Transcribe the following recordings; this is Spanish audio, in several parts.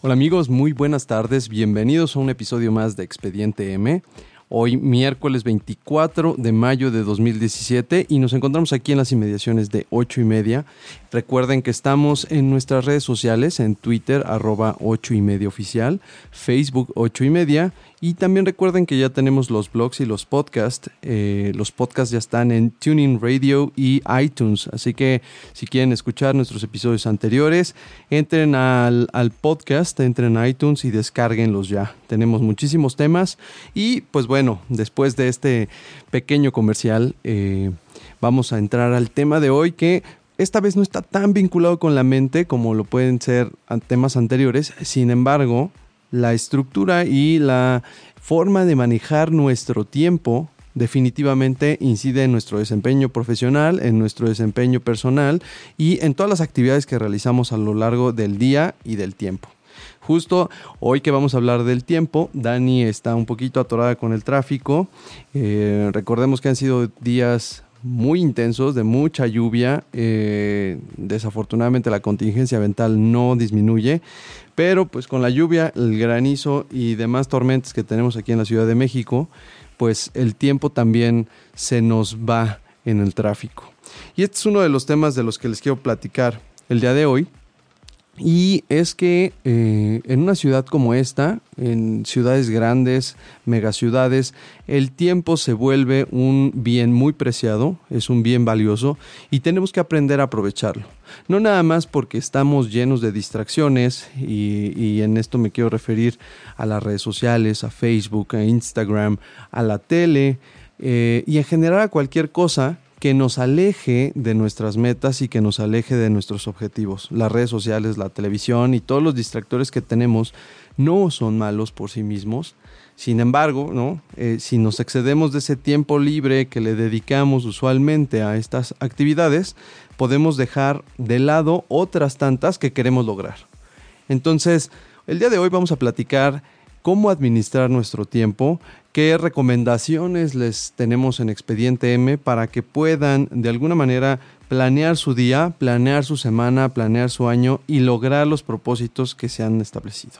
Hola amigos, muy buenas tardes, bienvenidos a un episodio más de Expediente M. Hoy miércoles 24 de mayo de 2017 y nos encontramos aquí en las inmediaciones de 8 y media. Recuerden que estamos en nuestras redes sociales, en Twitter arroba 8 y media oficial, Facebook 8 y media y también recuerden que ya tenemos los blogs y los podcasts. Eh, los podcasts ya están en Tuning Radio y iTunes. Así que si quieren escuchar nuestros episodios anteriores, entren al, podcast, entren a iTunes y descárguenlos ya. Tenemos muchísimos temas. Y pues bueno, después de este pequeño comercial, eh, vamos a entrar al tema de hoy que esta vez no está tan vinculado con la mente como lo pueden ser temas anteriores. Sin embargo, la estructura y la forma de manejar nuestro tiempo definitivamente incide en nuestro desempeño profesional, en nuestro desempeño personal y en todas las actividades que realizamos a lo largo del día y del tiempo. Justo hoy que vamos a hablar del tiempo, Dani está un poquito atorada con el tráfico. Eh, recordemos que han sido días muy intensos, de mucha lluvia. Eh, desafortunadamente la contingencia ambiental no disminuye, pero pues con la lluvia, el granizo y demás tormentas que tenemos aquí en la Ciudad de México, pues el tiempo también se nos va en el tráfico. Y este es uno de los temas de los que les quiero platicar el día de hoy. Y es que eh, en una ciudad como esta, en ciudades grandes, megaciudades, el tiempo se vuelve un bien muy preciado, es un bien valioso y tenemos que aprender a aprovecharlo. No nada más porque estamos llenos de distracciones y, en esto me quiero referir a las redes sociales, a Facebook, a Instagram, a la tele eh, y en general a cualquier cosa que nos aleje de nuestras metas y que nos aleje de nuestros objetivos. Las redes sociales, la televisión y todos los distractores que tenemos no son malos por sí mismos. Sin embargo, ¿no? Eh, si nos excedemos de ese tiempo libre que le dedicamos usualmente a estas actividades, podemos dejar de lado otras tantas que queremos lograr. Entonces, el día de hoy vamos a platicar cómo administrar nuestro tiempo, qué recomendaciones les tenemos en Expediente M para que puedan de alguna manera planear su día, planear su semana, planear su año y lograr los propósitos que se han establecido.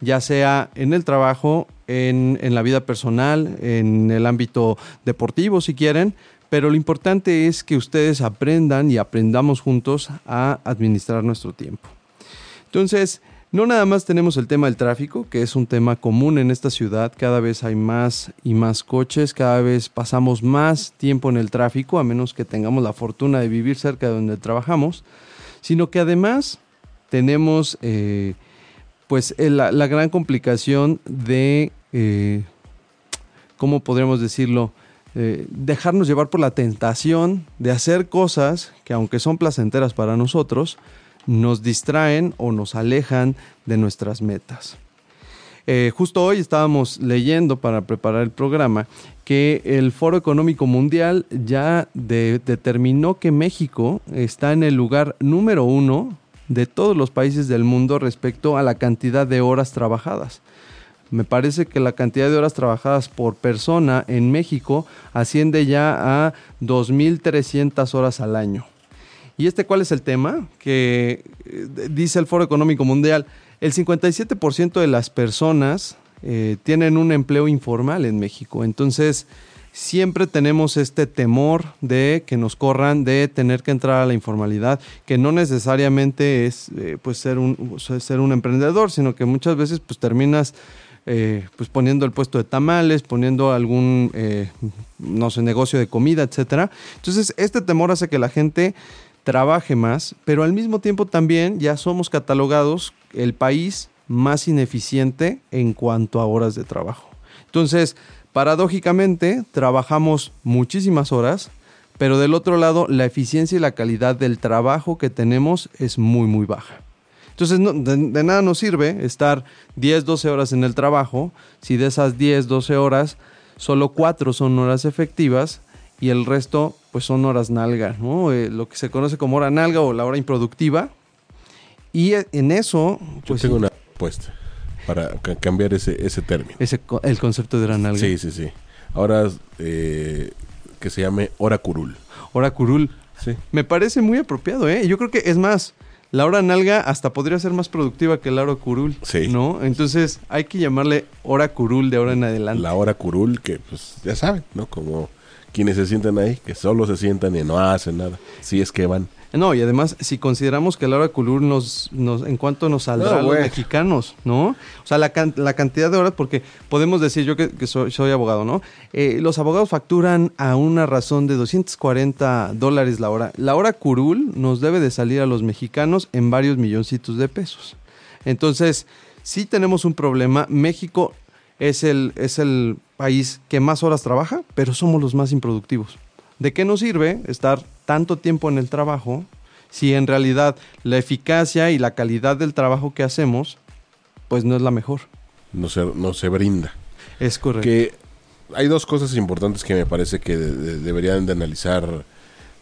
Ya sea en el trabajo, en, en la vida personal, en el ámbito deportivo si quieren, pero lo importante es que ustedes aprendan y aprendamos juntos a administrar nuestro tiempo. Entonces, no nada más tenemos el tema del tráfico, que es un tema común en esta ciudad, cada vez hay más y más coches, cada vez pasamos más tiempo en el tráfico, a menos que tengamos la fortuna de vivir cerca de donde trabajamos, sino que además tenemos eh, pues el- la, gran complicación de, eh, ¿cómo podríamos decirlo? Eh, dejarnos llevar por la tentación de hacer cosas que aunque son placenteras para nosotros, nos distraen o nos alejan de nuestras metas. Eh, justo hoy estábamos leyendo para preparar el programa que el Foro Económico Mundial ya de- determinó que México está en el lugar número uno de todos los países del mundo respecto a la cantidad de horas trabajadas. Me parece que la cantidad de horas trabajadas por persona en México asciende ya a 2.300 horas al año. ¿Y este cuál es el tema? Que eh, dice el Foro Económico Mundial, el 57% de las personas eh, tienen un empleo informal en México. Entonces, siempre tenemos este temor de que nos corran, de tener que entrar a la informalidad, que no necesariamente es eh, pues ser un, ser un emprendedor, sino que muchas veces pues terminas pues poniendo el puesto de tamales, poniendo algún, no sé, negocio de comida, etcétera. Entonces, este temor hace que la gente trabaje más, pero al mismo tiempo también ya somos catalogados el país más ineficiente en cuanto a horas de trabajo. Entonces, paradójicamente, trabajamos muchísimas horas, pero del otro lado, la eficiencia y la calidad del trabajo que tenemos es muy, muy baja. Entonces, de, nada nos sirve estar 10, 12 horas en el trabajo si de esas 10, 12 horas, solo 4 son horas efectivas y el resto, pues son horas nalga, ¿no? Eh, lo que se conoce como hora nalga o la hora improductiva. Y e, en eso... Pues, Yo tengo una apuesta para cambiar ese, ese término. Ese, el concepto de hora nalga. Sí, sí, sí. Ahora eh, que se llame hora curul. Hora curul. Sí. Me parece muy apropiado, ¿eh? Yo creo que es más, la hora nalga hasta podría ser más productiva que la hora curul. Sí. ¿No? Entonces hay que llamarle hora curul de ahora en adelante. La hora curul, que pues ya saben, ¿no? Como quienes se sientan ahí, que solo se sientan y no hacen nada. Si es que van. No, y además, si consideramos que la hora curul nos, nos, en cuanto nos saldrá a los mexicanos, ¿no? O sea, la, la, cantidad de horas, porque podemos decir, yo que, soy, soy, abogado, ¿no? Eh, los abogados facturan a una razón de 240 dólares la hora. La hora curul nos debe de salir a los mexicanos en varios milloncitos de pesos. Entonces, sí tenemos un problema. México es el, es el país que más horas trabaja, pero somos los más improductivos. ¿De qué nos sirve estar tanto tiempo en el trabajo si en realidad la eficacia y la calidad del trabajo que hacemos pues no es la mejor? No se, no se brinda. Es correcto. Que hay dos cosas importantes que me parece que deberían de analizar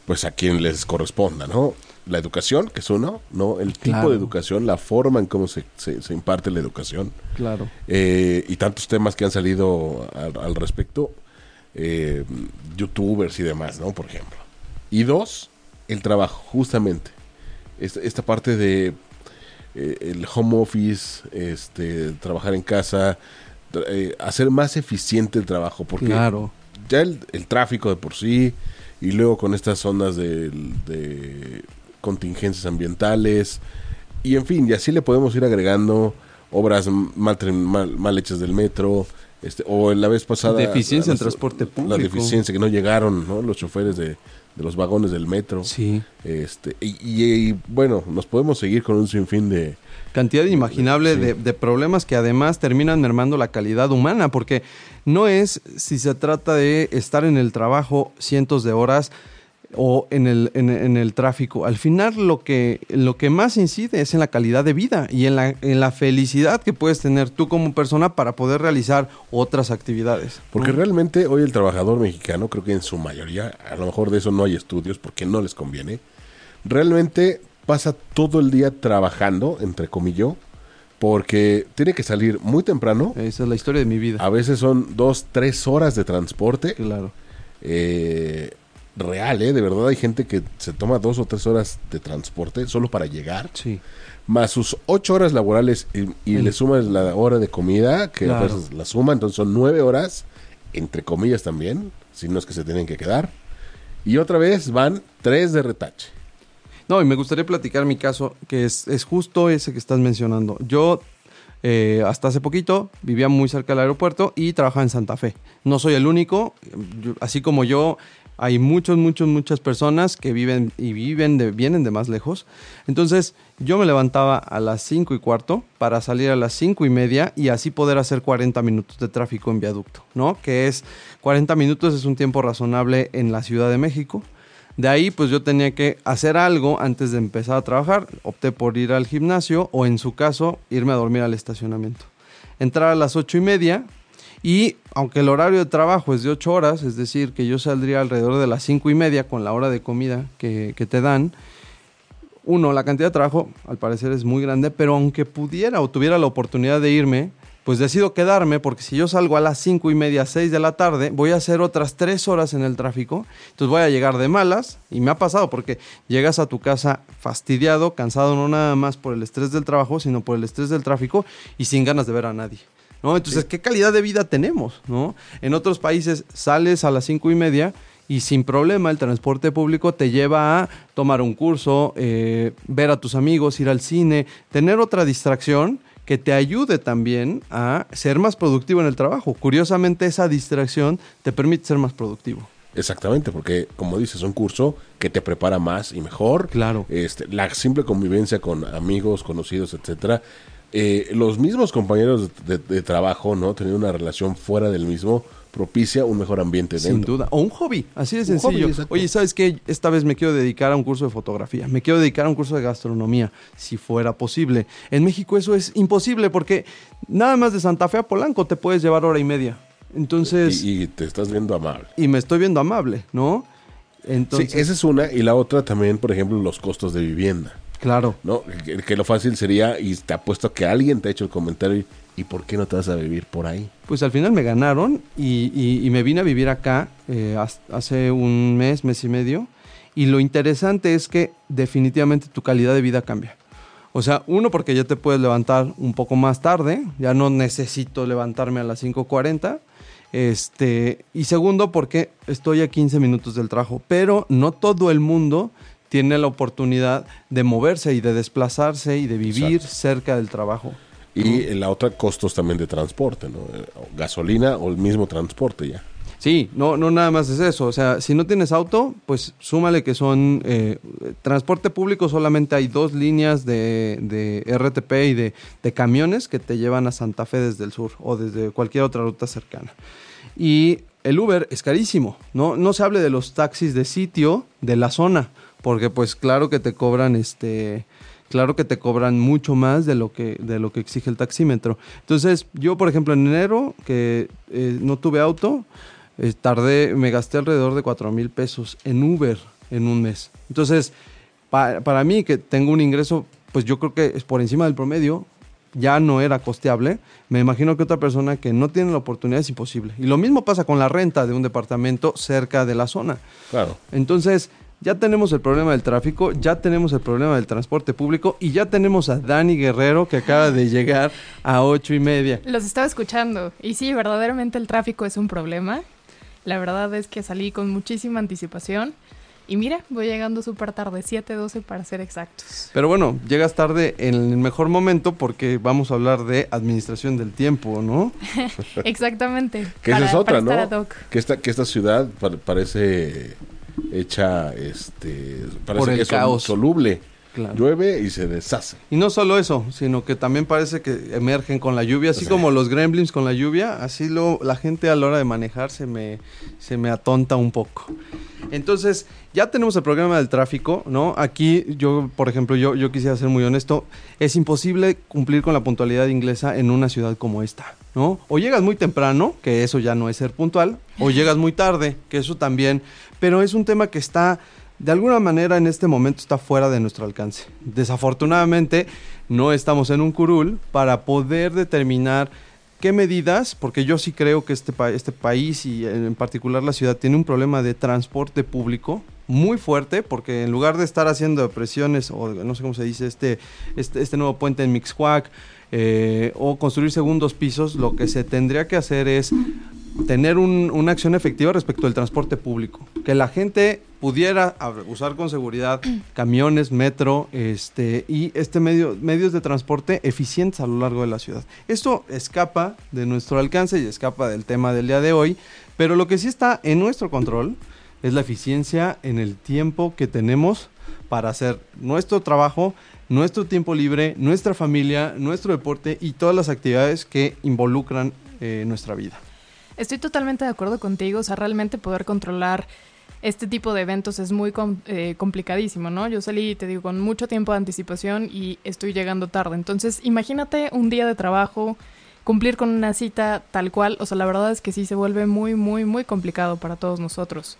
pues a quien les corresponda, ¿no? La educación, que es uno, ¿no? El tipo de educación, la forma en cómo se, se, imparte la educación. Claro. Eh, y tantos temas que han salido al respecto eh, youtubers y demás, ¿no? Por ejemplo. Y dos, el trabajo, justamente. Esta, parte de eh, el home office, este, trabajar en casa, eh, hacer más eficiente el trabajo, porque ya el, tráfico de por sí, y luego con estas ondas de, de contingencias ambientales, y en fin, y así le podemos ir agregando obras mal, mal, mal hechas del metro, este, o la vez pasada... Deficiencia en transporte público. La deficiencia, que no llegaron ¿no? los choferes de, los vagones del metro. Sí. Este, y, bueno, nos podemos seguir con un sinfín de... Cantidad inimaginable de, de, problemas que además terminan mermando la calidad humana, porque no es si se trata de estar en el trabajo cientos de horas, o en el, en, el tráfico. Al final lo que, lo que más incide es en la calidad de vida y en la, en la felicidad que puedes tener tú como persona para poder realizar otras actividades. Porque realmente hoy el trabajador mexicano, creo que en su mayoría, a lo mejor de eso no hay estudios porque no les conviene, realmente pasa todo el día trabajando, entre comillas, porque tiene que salir muy temprano. Esa es la historia de mi vida. A veces son dos, tres horas de transporte. Claro. Eh, real, ¿eh? De verdad hay gente que se toma dos o tres horas de transporte solo para llegar. Sí. Más sus ocho horas laborales y, le sumas la hora de comida, que a veces la suma, entonces son nueve horas, entre comillas también, si no es que se tienen que quedar. Y otra vez van tres de retache. No, y me gustaría platicar mi caso, que es, es justo ese que estás mencionando. Yo eh, hasta hace poquito vivía muy cerca del aeropuerto y trabajaba en Santa Fe. No soy el único, así como yo, hay muchos, muchos, muchas personas que viven y viven de, vienen de más lejos. Entonces, yo me levantaba a las 5 y cuarto para salir a las 5 y media y así poder hacer 40 minutos de tráfico en viaducto, ¿no? Que es 40 minutos es un tiempo razonable en la Ciudad de México. De ahí, pues yo tenía que hacer algo antes de empezar a trabajar. Opté por ir al gimnasio o, en su caso, irme a dormir al estacionamiento. Entrar a las 8 y media, y aunque el horario de trabajo es de 8 horas, es decir, que yo saldría alrededor de las 5 y media con la hora de comida que, te dan, uno, la cantidad de trabajo al parecer es muy grande, pero aunque pudiera o tuviera la oportunidad de irme, pues decido quedarme porque si yo salgo a las 5 y media, 6 de la tarde, voy a hacer otras 3 horas en el tráfico, entonces voy a llegar de malas y me ha pasado porque llegas a tu casa fastidiado, cansado no nada más por el estrés del trabajo, sino por el estrés del tráfico y sin ganas de ver a nadie. ¿No? Entonces, ¿qué calidad de vida tenemos? ¿no? En otros países sales a las cinco y media y sin problema el transporte público te lleva a tomar un curso, eh, ver a tus amigos, ir al cine, tener otra distracción que te ayude también a ser más productivo en el trabajo. Curiosamente, esa distracción te permite ser más productivo. Exactamente, porque como dices, es un curso que te prepara más y mejor. Claro. Este, la simple convivencia con amigos, conocidos, etcétera. Eh, los mismos compañeros de, de trabajo, ¿no? Tener una relación fuera del mismo propicia un mejor ambiente dentro. Sin duda. O un hobby, así de sencillo. hobby. Oye, ¿sabes qué? Esta vez me quiero dedicar a un curso de fotografía, me quiero dedicar a un curso de gastronomía, si fuera posible. En México eso es imposible porque nada más de Santa Fe a Polanco te puedes llevar hora y media. Entonces, y, Y, y te estás viendo amable. me estoy viendo amable, ¿no? Entonces, sí, esa es una. Y la otra también, por ejemplo, los costos de vivienda. Claro. ¿no? Que, que lo fácil sería, y te apuesto que alguien te ha hecho el comentario, y, ¿y por qué no te vas a vivir por ahí? Pues al final me ganaron y, y- y me vine a vivir acá eh, hace un mes, mes y medio. Y lo interesante es que definitivamente tu calidad de vida cambia. O sea, uno porque ya te puedes levantar un poco más tarde, ya no necesito levantarme a las 5.40. Este, y segundo porque estoy a 15 minutos del trabajo, pero no todo el mundo tiene la oportunidad de moverse y de desplazarse y de vivir Exacto. cerca del trabajo. Y la otra, costos también de transporte, ¿no? Eh, gasolina o el mismo transporte ya. Sí, no, no nada más es eso. O sea, si no tienes auto, pues súmale que son eh, transporte público, solamente hay dos líneas de, de RTP y de, de camiones que te llevan a Santa Fe desde el sur o desde cualquier otra ruta cercana. Y el Uber es carísimo, ¿no? No se hable de los taxis de sitio de la zona, porque pues claro que te cobran este claro que te cobran mucho más de lo que de lo que exige el taxímetro. Entonces, yo por ejemplo en enero que eh, no tuve auto, eh, tardé, me gasté alrededor de 4 mil pesos en Uber en un mes. Entonces, pa- para mí que tengo un ingreso, pues yo creo que es por encima del promedio, ya no era costeable. Me imagino que otra persona que no tiene la oportunidad es imposible. Y lo mismo pasa con la renta de un departamento cerca de la zona. Claro. Entonces, ya tenemos el problema del tráfico, ya tenemos el problema del transporte público y ya tenemos a Dani Guerrero que acaba de llegar a ocho y media. Los estaba escuchando y sí, verdaderamente el tráfico es un problema. La verdad es que salí con muchísima anticipación y mira, voy llegando súper tarde, 7.12 para ser exactos. Pero bueno, llegas tarde en el mejor momento porque vamos a hablar de administración del tiempo, ¿no? Exactamente. Que esa es otra, ¿no? Que esta, que esta ciudad pa- parece hecha, este, parece Por el que es caos. soluble. Claro. Llueve y se deshace. Y no solo eso, sino que también parece que emergen con la lluvia, así como los gremlins con la lluvia, así lo, la gente a la hora de manejar se me, se me atonta un poco. Entonces, ya tenemos el problema del tráfico, ¿no? Aquí yo, por ejemplo, yo, yo quisiera ser muy honesto, es imposible cumplir con la puntualidad inglesa en una ciudad como esta, ¿no? O llegas muy temprano, que eso ya no es ser puntual, o llegas muy tarde, que eso también, pero es un tema que está de alguna manera en este momento está fuera de nuestro alcance. Desafortunadamente no estamos en un curul para poder determinar qué medidas, porque yo sí creo que este, pa- este país y en particular la ciudad tiene un problema de transporte público muy fuerte, porque en lugar de estar haciendo presiones, o no sé cómo se dice, este, este, este nuevo puente en Mixcoac, eh, o construir segundos pisos, lo que se tendría que hacer es tener un- una acción efectiva respecto al transporte público. Que la gente pudiera usar con seguridad camiones, metro, este, y este medio, medios de transporte eficientes a lo largo de la ciudad. Esto escapa de nuestro alcance y escapa del tema del día de hoy, pero lo que sí está en nuestro control es la eficiencia en el tiempo que tenemos para hacer nuestro trabajo, nuestro tiempo libre, nuestra familia, nuestro deporte y todas las actividades que involucran eh, nuestra vida. Estoy totalmente de acuerdo contigo, o sea, realmente poder controlar este tipo de eventos es muy com- eh, complicadísimo, ¿no? Yo salí, te digo, con mucho tiempo de anticipación y estoy llegando tarde. Entonces, imagínate un día de trabajo, cumplir con una cita tal cual, o sea, la verdad es que sí se vuelve muy, muy, muy complicado para todos nosotros.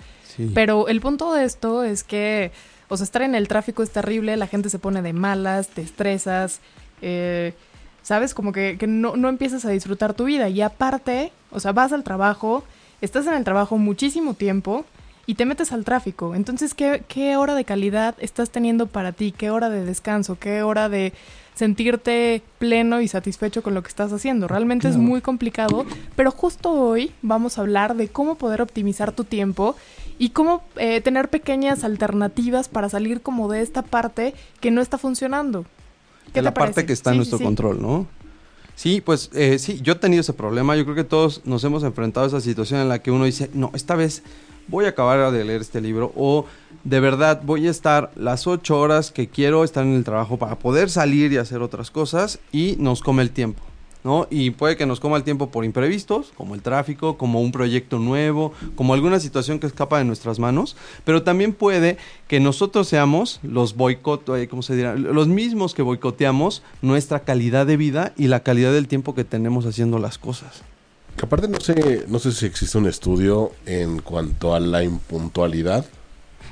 Pero el punto de esto es que, o sea, estar en el tráfico es terrible, la gente se pone de malas, te estresas, eh, ¿sabes? Como que, que no, no empiezas a disfrutar tu vida. Y aparte, o sea, vas al trabajo, estás en el trabajo muchísimo tiempo y te metes al tráfico. Entonces, ¿qué, qué hora de calidad estás teniendo para ti? ¿Qué hora de descanso? ¿Qué hora de sentirte pleno y satisfecho con lo que estás haciendo? Realmente es muy complicado, pero justo hoy vamos a hablar de cómo poder optimizar tu tiempo y cómo eh, tener pequeñas alternativas para salir como de esta parte que no está funcionando. ¿Qué de la parece? parte que está en nuestro sí. control, ¿no? Sí, pues eh, sí, yo he tenido ese problema. Yo creo que todos nos hemos enfrentado a esa situación en la que uno dice, no, esta vez voy a acabar de leer este libro o de verdad voy a estar las ocho horas que quiero estar en el trabajo para poder salir y hacer otras cosas y nos come el tiempo. ¿No? Y puede que nos coma el tiempo por imprevistos, como el tráfico, como un proyecto nuevo, como alguna situación que escapa de nuestras manos, pero también puede que nosotros seamos los boicot, eh, ¿cómo se dirá? Los mismos que boicoteamos nuestra calidad de vida y la calidad del tiempo que tenemos haciendo las cosas. Que aparte no sé, no sé si existe un estudio en cuanto a la impuntualidad.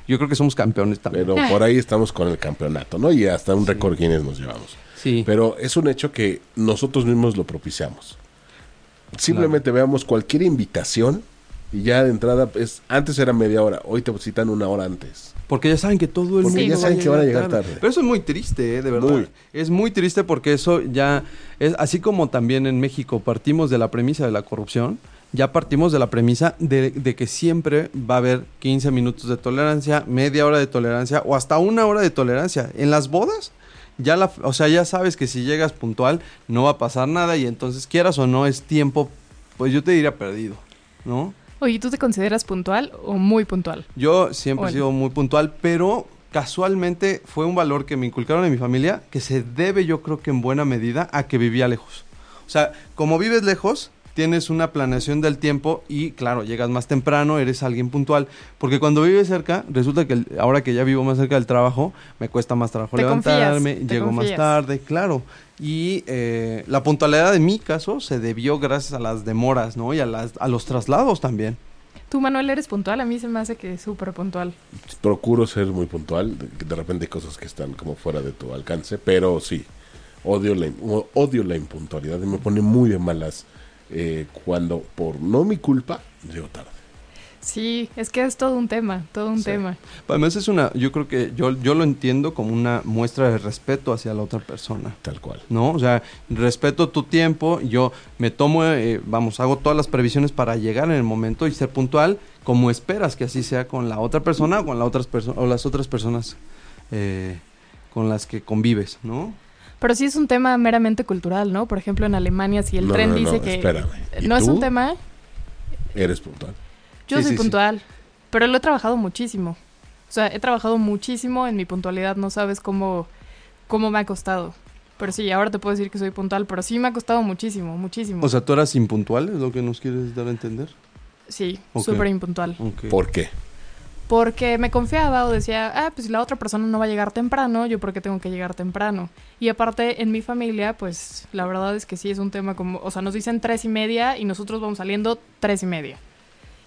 Yo creo que somos campeones también. Pero por ahí estamos con el campeonato, ¿no? Y hasta un récord Guinness nos llevamos. Sí. Pero es un hecho que nosotros mismos lo propiciamos. Simplemente veamos cualquier invitación y ya de entrada, es, antes era media hora, hoy te citan una hora antes. Porque ya saben que todo el Porque mundo ya saben va que van a llegar tarde. Pero eso es muy triste, ¿eh? de verdad. Muy. Es muy triste porque eso ya es así como también en México partimos de la premisa de la corrupción, ya partimos de la premisa de, de que siempre va a haber 15 minutos de tolerancia, media hora de tolerancia o hasta una hora de tolerancia. En las bodas, ya la, o sea, ya sabes que si llegas puntual no va a pasar nada y entonces quieras o no es tiempo, pues yo te diría perdido, ¿no? Oye, ¿tú te consideras puntual o muy puntual? Yo siempre he sido muy puntual, pero casualmente fue un valor que me inculcaron en mi familia que se debe yo creo que en buena medida a que vivía lejos. O sea, como vives lejos, tienes una planeación del tiempo y claro, llegas más temprano, eres alguien puntual, porque cuando vives cerca, resulta que el- ahora que ya vivo más cerca del trabajo, me cuesta más trabajo Te levantarme, llego más tarde, claro. Y eh, la puntualidad en mi caso se debió gracias a las demoras, ¿no? Y a, las, a los traslados también. ¿Tú, Manuel, eres puntual? A mí se me hace que es súper puntual. Procuro ser muy puntual. De, de repente hay cosas que están como fuera de tu alcance, pero sí, odio la, odio la impuntualidad y me pone muy de malas eh, cuando, por no mi culpa, llego tarde. Sí, es que es todo un tema, todo un Sí. tema. Además es una, yo creo que yo, yo lo entiendo como una muestra de respeto hacia la otra persona. Tal cual. ¿No? O sea, respeto tu tiempo, yo me tomo, eh, vamos, hago todas las previsiones para llegar en el momento y ser puntual, como esperas que así sea con la otra persona o con las otras personas o las otras personas eh, con las que convives, ¿no? Pero sí es un tema meramente cultural, ¿no? Por ejemplo, en Alemania, si el No, tren no, no, dice que... espérame. ¿Y No es un tema... Eres puntual. Yo Sí, soy sí, sí. puntual, pero lo he trabajado muchísimo. O sea, he trabajado muchísimo en mi puntualidad, no sabes cómo, cómo me ha costado. Pero sí, ahora te puedo decir que soy puntual, pero sí me ha costado muchísimo, muchísimo. O sea, tú eras impuntual, es lo que nos quieres dar a entender. sí, Ok. súper impuntual. ¿Por qué? Porque me confiaba o decía, ah, pues si la otra persona no va a llegar temprano, yo porque tengo que llegar temprano. Y aparte, en mi familia, pues la verdad es que sí es un tema como, o sea, nos dicen tres y media y nosotros vamos saliendo tres y media.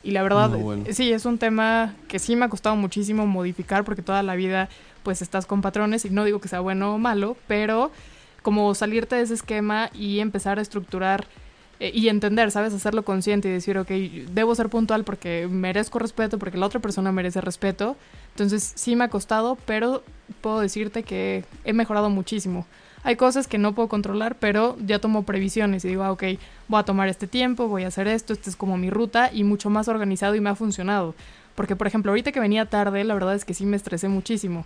Y la verdad, No, bueno. sí, es un tema que sí me ha costado muchísimo modificar porque toda la vida, pues estás con patrones y no digo que sea bueno o malo, pero como salirte de ese esquema y empezar a estructurar eh, y entender, ¿sabes? Hacerlo consciente y decir, ok, debo ser puntual porque merezco respeto, porque la otra persona merece respeto. Entonces sí me ha costado, pero puedo decirte que he mejorado muchísimo. Hay cosas que no puedo controlar, pero ya tomo previsiones y digo, ah, ok, voy a tomar este tiempo, voy a hacer esto, esta es como mi ruta y mucho más organizado y me ha funcionado. Porque, por ejemplo, ahorita que venía tarde, la verdad es que sí me estresé muchísimo.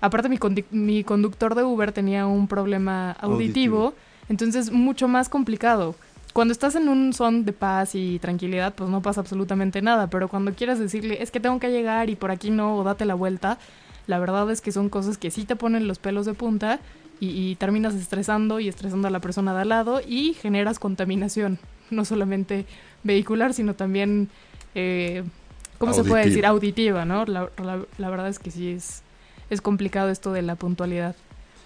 Aparte, mi, condi- mi conductor de Uber tenía un problema auditivo, Auditivo. entonces mucho más complicado. Cuando estás en un son de paz y tranquilidad, pues no pasa absolutamente nada, pero cuando quieres decirle, es que tengo que llegar y por aquí no, o date la vuelta, la verdad es que son cosas que sí te ponen los pelos de punta y, y terminas estresando y estresando a la persona de al lado y generas contaminación, no solamente vehicular, sino también, eh, ¿cómo se puede decir? Auditiva. Auditiva, ¿no? La, la- la verdad es que sí es, es complicado esto de la puntualidad.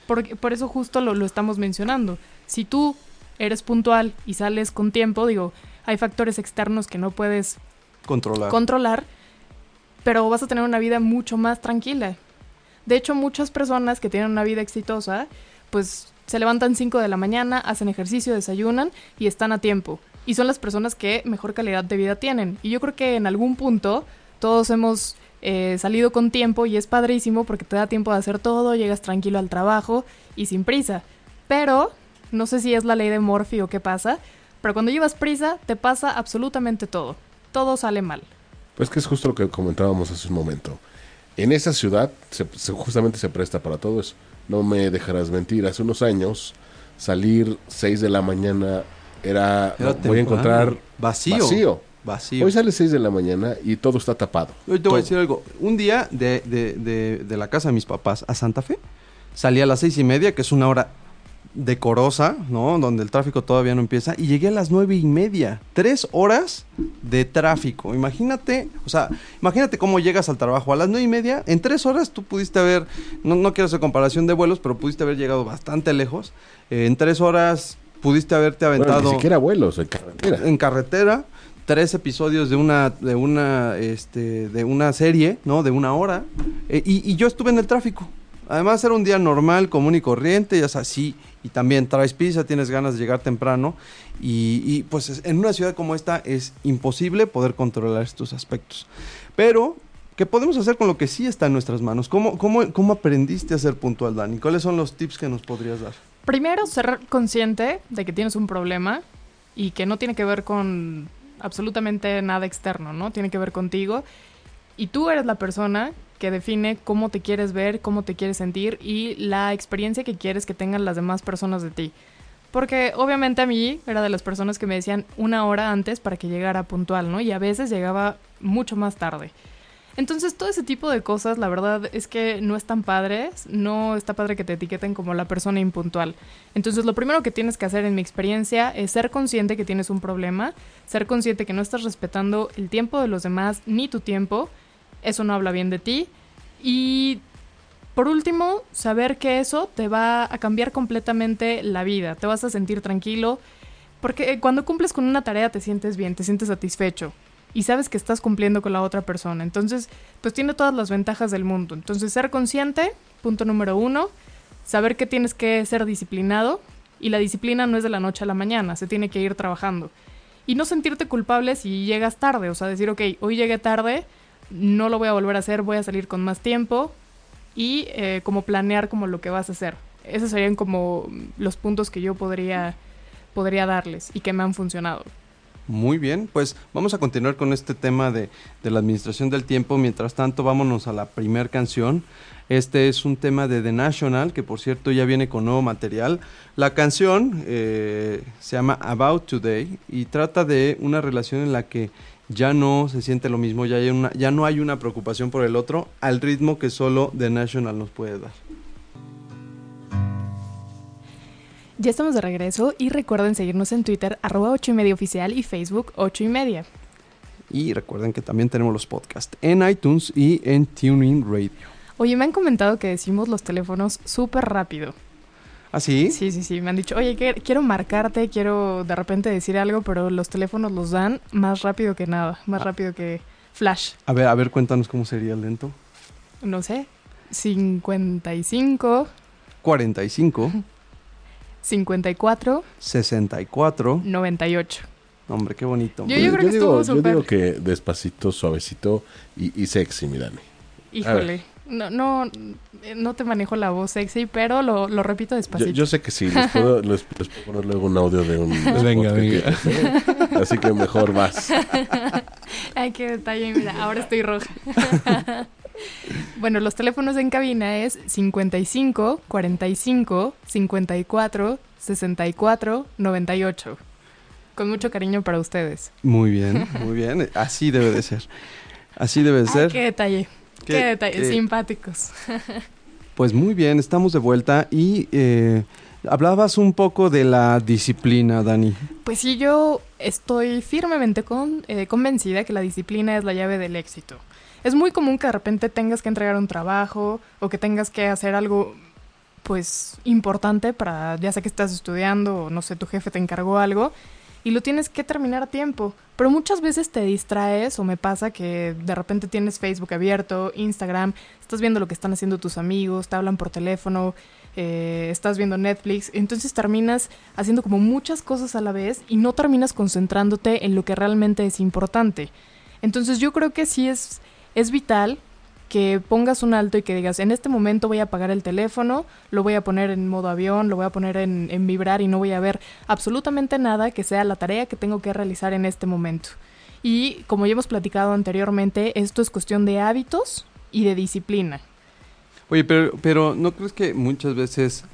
Porque, por eso justo lo, lo estamos mencionando. Si tú eres puntual y sales con tiempo, digo, hay factores externos que no puedes Controlar. controlar, pero vas a tener una vida mucho más tranquila. De hecho, muchas personas que tienen una vida exitosa, pues se levantan 5 de la mañana, hacen ejercicio, desayunan y están a tiempo. Y son las personas que mejor calidad de vida tienen. Y yo creo que en algún punto todos hemos eh, salido con tiempo y es padrísimo porque te da tiempo de hacer todo, llegas tranquilo al trabajo y sin prisa. Pero, no sé si es la ley de Morphy o qué pasa, pero cuando llevas prisa te pasa absolutamente todo. Todo sale mal. Pues que es justo lo que comentábamos hace un momento. En esa ciudad se, se- justamente se presta para todo eso. No me dejarás mentir, hace unos años salir 6 de la mañana era, Era no, voy a encontrar Vacío. vacío. Vacío. Hoy sale 6 de la mañana y todo está tapado. Hoy te voy a Todo. decir algo. Un día de, de- de- de la casa de mis papás a Santa Fe, salí a las seis y media, que es una hora decorosa, ¿no? Donde el tráfico todavía no empieza, y llegué a las nueve y media. Tres horas de tráfico. Imagínate, o sea, imagínate cómo llegas al trabajo. A las nueve y media, en tres horas tú pudiste haber, no, no quiero hacer comparación de vuelos, pero pudiste haber llegado bastante lejos. Eh, en tres horas pudiste haberte Bueno, aventado ni siquiera vuelos en carretera. en carretera tres episodios de una de una este de una serie no de una hora eh, y, y yo estuve en el tráfico además era un día normal común y corriente ya sabes sí y también traes pizza tienes ganas de llegar temprano y, y, pues es- en una ciudad como esta es imposible poder controlar estos aspectos pero ¿Qué podemos hacer con lo que sí está en nuestras manos? ¿Cómo, cómo, cómo aprendiste a ser puntual, Dani? ¿Cuáles son los tips que nos podrías dar? Primero, ser consciente de que tienes un problema y que no tiene que ver con absolutamente nada externo, ¿no? Tiene que ver contigo. Y tú eres la persona que define cómo te quieres ver, cómo te quieres sentir y la experiencia que quieres que tengan las demás personas de ti. Porque obviamente a mí era de las personas que me decían una hora antes para que llegara puntual, ¿no? Y a veces llegaba mucho más tarde. Entonces, todo ese tipo de cosas, la verdad es que no están padres, no está padre que te etiqueten como la persona impuntual. Entonces, lo primero que tienes que hacer en mi experiencia es ser consciente que tienes un problema, ser consciente que no estás respetando el tiempo de los demás ni tu tiempo, eso no habla bien de ti. Y por último, saber que eso te va a cambiar completamente la vida, te vas a sentir tranquilo, porque cuando cumples con una tarea te sientes bien, te sientes satisfecho y sabes que estás cumpliendo con la otra persona. Entonces, pues tiene todas las ventajas del mundo. Entonces, ser consciente, punto número uno, saber que tienes que ser disciplinado y la disciplina no es de la noche a la mañana, se tiene que ir trabajando. Y no sentirte culpable si llegas tarde, o sea, decir, ok, hoy llegué tarde, no lo voy a volver a hacer, voy a salir con más tiempo y eh, como planear como lo que vas a hacer. Esos serían como los puntos que yo podría, podría darles y que me han funcionado. Muy bien, pues vamos a continuar con este tema de, de la administración del tiempo. Mientras tanto, vámonos a la primer canción. Este es un tema de The National, que por cierto ya viene con nuevo material. La canción eh, se llama About Today y trata de una relación en la que ya no se siente lo mismo, ya, hay una, ya no hay una preocupación por el otro al ritmo que solo The National nos puede dar. Ya estamos de regreso y recuerden seguirnos en Twitter, arroba 8 y media oficial y Facebook 8 y media. Y recuerden que también tenemos los podcasts en iTunes y en TuneIn Radio. Oye, me han comentado que decimos los teléfonos súper rápido. ¿Ah, sí? Sí, sí, sí. Me han dicho, oye, que- quiero marcarte, quiero de repente decir algo, pero los teléfonos los dan más rápido que nada, más Ah. rápido que Flash. A ver, a ver, cuéntanos cómo sería el lento. No sé. 55, 45, 54, 64. 98. Hombre, qué bonito. Yo- yo creo que digo, estuvo yo digo que despacito, suavecito y, y sexy, mi Dani. Híjole. No, no, eh, no te manejo la voz sexy, pero lo, lo repito despacito. yo sé que sí, les puedo, les, les puedo poner luego un audio de un spot Venga, que venga. tienes, ¿eh? Así que mejor vas. Ay, qué detalle, mira, ahora estoy roja. bueno, los teléfonos en cabina es 55 45 54 64 98. Con mucho cariño para ustedes. Muy bien, muy bien. Así debe de ser. Así debe de Ay, ser. qué detalle. Qué, Qué- detalle. qué- Simpáticos. Pues muy bien, estamos de vuelta y eh, hablabas un poco de la disciplina, Dani. Pues sí, yo estoy firmemente con, eh, convencida que la disciplina es la llave del éxito. Es muy común que de repente tengas que entregar un trabajo o que tengas que hacer algo pues importante para ya sea que estás estudiando o no sé, tu jefe te encargó algo y lo tienes que terminar a tiempo. Pero muchas veces te distraes o me pasa que de repente tienes Facebook abierto, Instagram, estás viendo lo que están haciendo tus amigos, te hablan por teléfono, eh, estás viendo Netflix, entonces terminas haciendo como muchas cosas a la vez y no terminas concentrándote en lo que realmente es importante. Entonces yo creo que sí es, es vital que pongas un alto y que digas, en este momento voy a apagar el teléfono, lo voy a poner en modo avión, lo voy a poner en, en vibrar y no voy a ver absolutamente nada que sea la tarea que tengo que realizar en este momento. Y como ya hemos platicado anteriormente, esto es cuestión de hábitos y de disciplina. Oye, pero, pero ¿no crees que muchas veces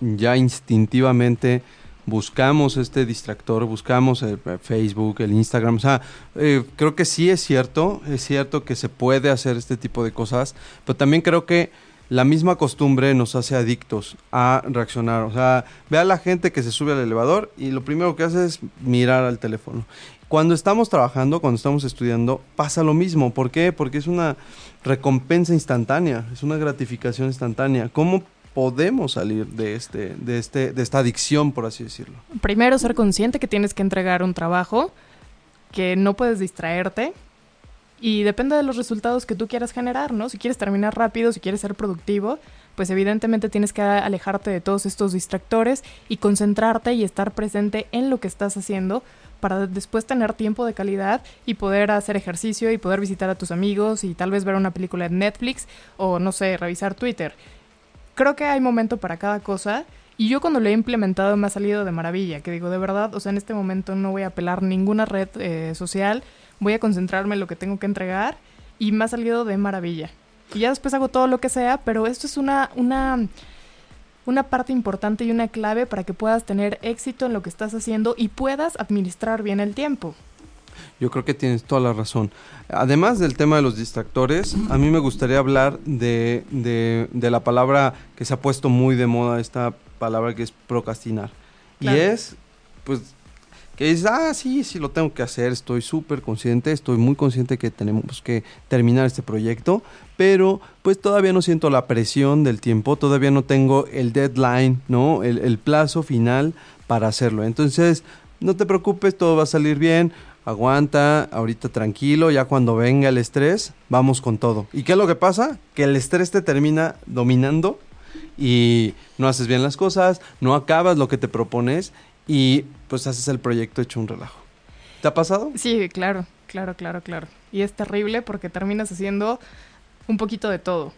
ya instintivamente buscamos este distractor, buscamos el Facebook, el Instagram. O sea, eh, creo que sí es cierto, es cierto que se puede hacer este tipo de cosas, pero también creo que la misma costumbre nos hace adictos a reaccionar. O sea, ve a la gente que se sube al elevador y lo primero que hace es mirar al teléfono. Cuando estamos trabajando, cuando estamos estudiando, pasa lo mismo. ¿Por qué? Porque es una recompensa instantánea, es una gratificación instantánea. ¿Cómo podemos salir de este, de este, de esta adicción, por así decirlo? Primero, ser consciente que tienes que entregar un trabajo, que no puedes distraerte. Y depende de los resultados que tú quieras generar, ¿no? Si quieres terminar rápido, si quieres ser productivo, pues evidentemente tienes que alejarte de todos estos distractores y concentrarte y estar presente en lo que estás haciendo para después tener tiempo de calidad y poder hacer ejercicio y poder visitar a tus amigos y tal vez ver una película en Netflix o no sé, revisar Twitter creo que hay momento para cada cosa. Y yo cuando lo he implementado me ha salido de maravilla, que digo, de verdad, o sea, en este momento no voy a apelar ninguna red eh, social, voy a concentrarme en lo que tengo que entregar y me ha salido de maravilla. Y ya después hago todo lo que sea, pero esto es una, una, una parte importante y una clave para que puedas tener éxito en lo que estás haciendo y puedas administrar bien el tiempo. Yo creo que tienes toda la razón. Además del tema de los distractores, a mí me gustaría hablar de, de, la palabra que se ha puesto muy de moda, esta palabra que es procrastinar. Y es, pues, que dices, ah, sí, sí, lo tengo que hacer, estoy súper consciente, estoy muy consciente que tenemos que terminar este proyecto, pero pues todavía no siento la presión del tiempo, todavía no tengo el deadline, ¿no? El, el plazo final para hacerlo. Entonces, no te preocupes, todo va a salir bien aguanta, ahorita tranquilo, ya cuando venga el estrés, vamos con todo. ¿Y qué es lo que pasa? Que el estrés te termina dominando y no haces bien las cosas, no acabas lo que te propones y pues haces el proyecto hecho un relajo. ¿Te ha pasado? Sí, claro, claro, claro, claro. Y es terrible porque terminas haciendo un poquito de todo.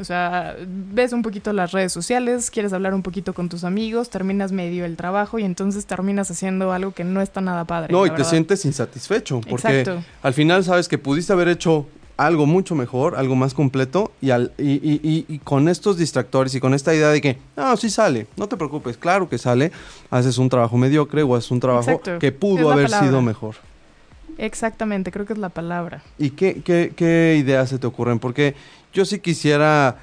O sea, ves un poquito las redes sociales, quieres hablar un poquito con tus amigos, terminas medio el trabajo y entonces terminas haciendo algo que no está nada padre. No, y te sientes insatisfecho porque al final sabes que pudiste haber hecho algo mucho mejor, algo más completo y, al, y, y, y, con estos distractores y con esta idea de que, no, sí sale, no te preocupes, claro que sale, haces un trabajo mediocre o haces un trabajo que pudo haber sido mejor. Exactamente, creo que es la palabra. ¿Y qué, qué, qué ideas se te ocurren? Porque yo sí quisiera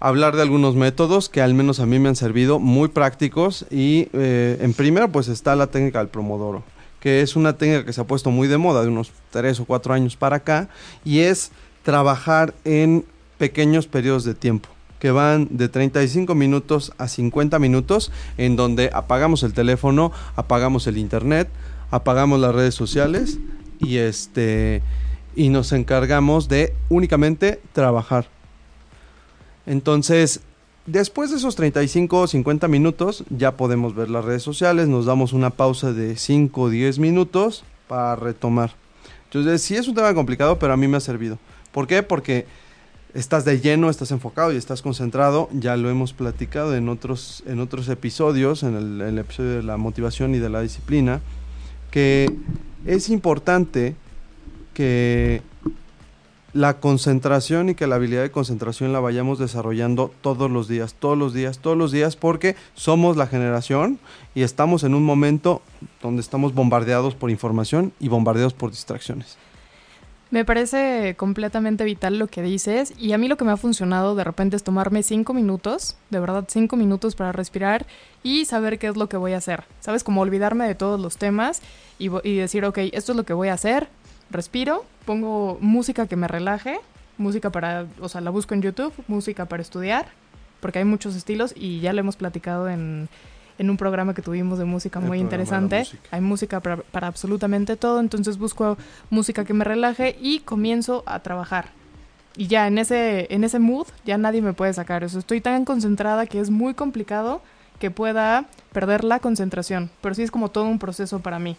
hablar de algunos métodos que al menos a mí me han servido, muy prácticos. Y eh, en primero, pues está la técnica del promodoro, que es una técnica que se ha puesto muy de moda de unos tres o cuatro años para acá, y es trabajar en pequeños periodos de tiempo que van de 35 minutos a 50 minutos, en donde apagamos el teléfono, apagamos el internet, apagamos las redes sociales y este y nos encargamos de únicamente trabajar. Entonces, después de esos 35 o 50 minutos, ya podemos ver las redes sociales, nos damos una pausa de 5 o 10 minutos para retomar. Entonces, sí es un tema complicado, pero a mí me ha servido. ¿Por qué? Porque estás de lleno, estás enfocado y estás concentrado. Ya lo hemos platicado en otros, en otros episodios, en el, en el episodio de la motivación y de la disciplina, que es importante que la concentración y que la habilidad de concentración la vayamos desarrollando todos los días, todos los días, todos los días, porque somos la generación y estamos en un momento donde estamos bombardeados por información y bombardeados por distracciones. Me parece completamente vital lo que dices y a mí lo que me ha funcionado de repente es tomarme cinco minutos, de verdad cinco minutos para respirar y saber qué es lo que voy a hacer. ¿Sabes? Como olvidarme de todos los temas y, y decir, ok, esto es lo que voy a hacer, respiro, pongo música que me relaje, música para, o sea, la busco en YouTube, música para estudiar, porque hay muchos estilos y ya lo hemos platicado en, en un programa que tuvimos de música muy interesante. Hay música para, para, absolutamente todo, entonces busco música que me relaje y comienzo a trabajar. Y ya en ese, en ese mood ya nadie me puede sacar. eso estoy tan concentrada que es muy complicado que pueda perder la concentración. Pero sí es como todo un proceso para mí.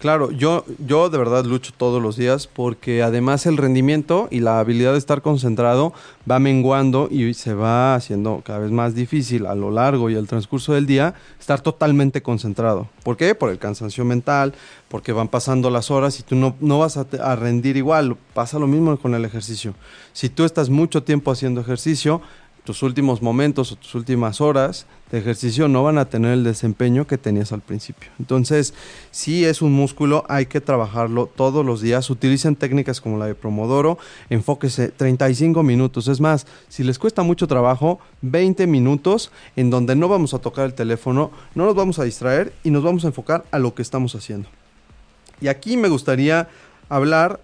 Claro, yo, yo de verdad lucho todos los días porque además el rendimiento y la habilidad de estar concentrado va menguando y se va haciendo cada vez más difícil a lo largo y al transcurso del día estar totalmente concentrado. ¿Por qué? Por el cansancio mental, porque van pasando las horas y tú no, no vas a rendir igual. Pasa lo mismo con el ejercicio. Si tú estás mucho tiempo haciendo ejercicio, tus últimos momentos o tus últimas horas de ejercicio no van a tener el desempeño que tenías al principio. Entonces, si es un músculo, hay que trabajarlo todos los días. Utilicen técnicas como la de Promodoro, enfóquese 35 minutos. Es más, si les cuesta mucho trabajo, 20 minutos en donde no vamos a tocar el teléfono, no nos vamos a distraer y nos vamos a enfocar a lo que estamos haciendo. Y aquí me gustaría hablar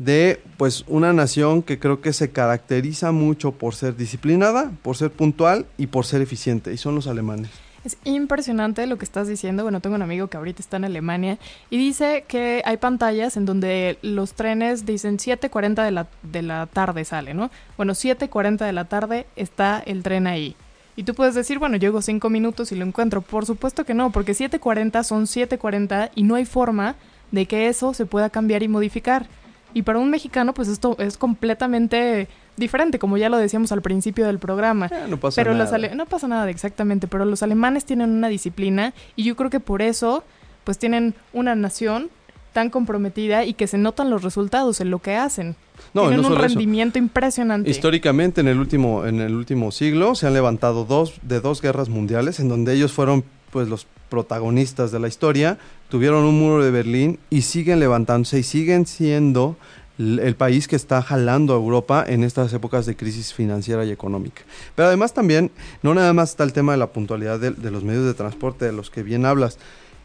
de pues una nación que creo que se caracteriza mucho por ser disciplinada, por ser puntual y por ser eficiente, y son los alemanes. Es impresionante lo que estás diciendo. Bueno, tengo un amigo que ahorita está en Alemania y dice que hay pantallas en donde los trenes dicen 7.40 de la, de la tarde sale, ¿no? Bueno, 7.40 de la tarde está el tren ahí. Y tú puedes decir, bueno, llego 5 minutos y lo encuentro. Por supuesto que no, porque 7.40 son 7.40 y no hay forma de que eso se pueda cambiar y modificar. Y para un mexicano, pues esto es completamente diferente, como ya lo decíamos al principio del programa. Eh, no pasa pero nada. Los no pasa nada exactamente, pero los alemanes tienen una disciplina y yo creo que por eso, pues tienen una nación tan comprometida y que se notan los resultados en lo que hacen. No, tienen no un eso. rendimiento impresionante. Históricamente en el último en el último siglo se han levantado dos de dos guerras mundiales en donde ellos fueron pues los protagonistas de la historia, tuvieron un muro de Berlín y siguen levantándose y siguen siendo el país que está jalando a Europa en estas épocas de crisis financiera y económica. Pero además también, no nada más está el tema de la puntualidad de, de los medios de transporte de los que bien hablas.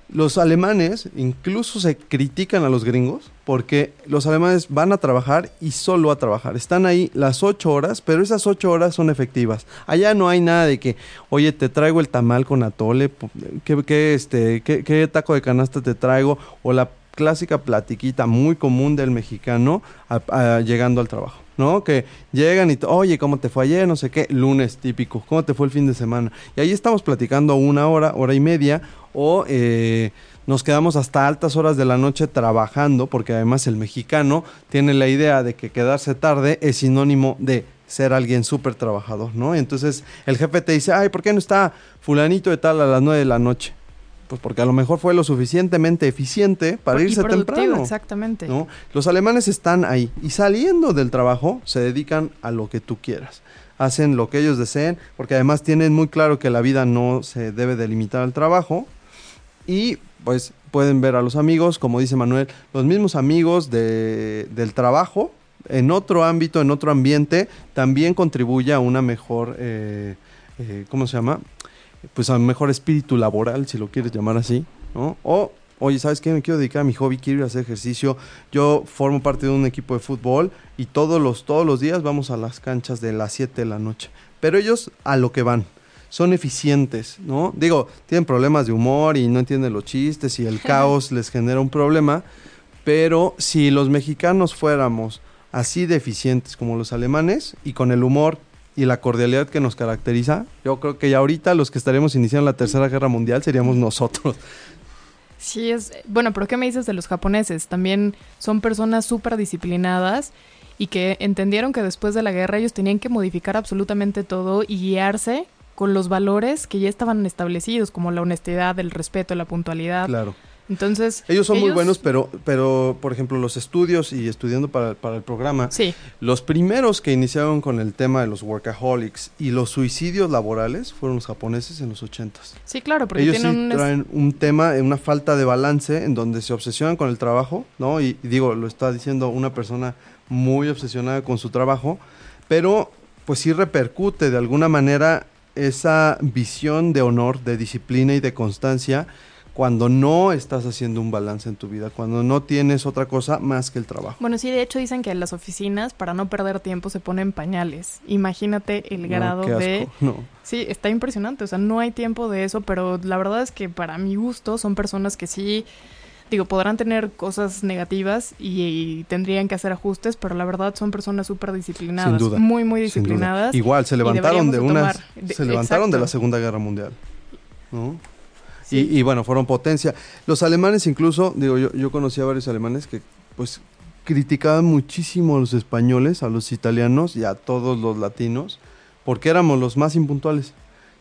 Los alemanes incluso se critican a los gringos porque los alemanes van a trabajar y solo a trabajar. Están ahí las ocho horas, pero esas ocho horas son efectivas. Allá no hay nada de que, oye, te traigo el tamal con atole, ¿qué, qué, este, qué, taco de canasta te traigo? O la clásica platiquita muy común del mexicano llegando al trabajo. ¿No? Que llegan y, oye, ¿cómo te fue ayer? No sé qué, lunes típico, ¿cómo te fue el fin de semana? Y ahí estamos platicando una hora, hora y media, o eh, nos quedamos hasta altas horas de la noche trabajando, porque además el mexicano tiene la idea de que quedarse tarde es sinónimo de ser alguien súper trabajador, ¿no? Entonces el jefe te dice, ay, ¿por qué no está fulanito de tal a las nueve de la noche? Pues porque a lo mejor fue lo suficientemente eficiente para irse temprano. Exactamente. ¿no? Los alemanes están ahí y saliendo del trabajo se dedican a lo que tú quieras. Hacen lo que ellos deseen, porque además tienen muy claro que la vida no se debe delimitar al trabajo. Y pues pueden ver a los amigos, como dice Manuel, los mismos amigos de- del trabajo, en otro ámbito, en otro ambiente, también contribuye a una mejor, eh, eh, ¿cómo se llama? Pues a un mejor espíritu laboral, si lo quieres llamar así, ¿no? O, oye, ¿sabes qué? Me quiero dedicar a mi hobby, quiero ir a hacer ejercicio. Yo formo parte de un equipo de fútbol y todos los, todos los días vamos a las canchas de las 7 de la noche. Pero ellos a lo que van. Son eficientes, ¿no? Digo, tienen problemas de humor y no entienden los chistes y el caos les genera un problema. Pero si los mexicanos fuéramos así de eficientes como los alemanes y con el humor y la cordialidad que nos caracteriza, yo creo que ya ahorita los que estaremos iniciando la Tercera Guerra Mundial seríamos nosotros. Sí, es. Bueno, pero ¿qué me dices de los japoneses? También son personas súper disciplinadas y que entendieron que después de la guerra ellos tenían que modificar absolutamente todo y guiarse con los valores que ya estaban establecidos, como la honestidad, el respeto, la puntualidad. Claro. Entonces. Ellos son muy buenos, pero, pero por ejemplo, los estudios y estudiando para, para el programa, Sí, los primeros que iniciaron con el tema de los workaholics y los suicidios laborales fueron los japoneses en los ochentas. sí, claro, porque Ellos sí tienen un. traen un tema, una falta de balance en donde se obsesionan con el trabajo, ¿no? Y, y digo, lo está diciendo una persona muy obsesionada con su trabajo, pero pues sí repercute de alguna manera esa visión de honor, de disciplina y de constancia cuando no estás haciendo un balance en tu vida, cuando no tienes otra cosa más que el trabajo. Bueno, sí, de hecho dicen que en las oficinas, para no perder tiempo, se ponen pañales. Imagínate el No, grado qué asco, de... No. Sí, está impresionante, o sea, no hay tiempo de eso, pero la verdad es que para mi gusto son personas que sí, digo, podrán tener cosas negativas y, y tendrían que hacer ajustes, pero la verdad son personas súper disciplinadas, Sin duda, muy, muy disciplinadas. Igual, se levantaron de una... de Se levantaron de la. Segunda Guerra Mundial. ¿no? Sí. Y, y bueno, fueron potencia. Los alemanes incluso, digo, yo, yo conocí a varios alemanes que pues criticaban muchísimo a los españoles, a los italianos y a todos los latinos, porque éramos los más impuntuales.